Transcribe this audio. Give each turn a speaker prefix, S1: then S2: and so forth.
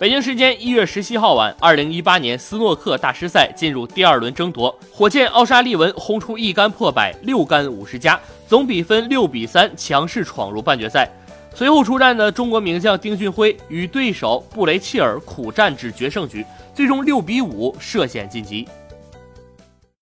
S1: 北京时间一月十七号晚二零一八年斯诺克大师赛进入第二轮争夺火箭奥沙利文轰出一杆破百六杆五十加总比分六比三强势闯入半决赛。随后出战的中国名将丁俊晖与对手布雷切尔苦战至决胜局最终六比五涉险晋级。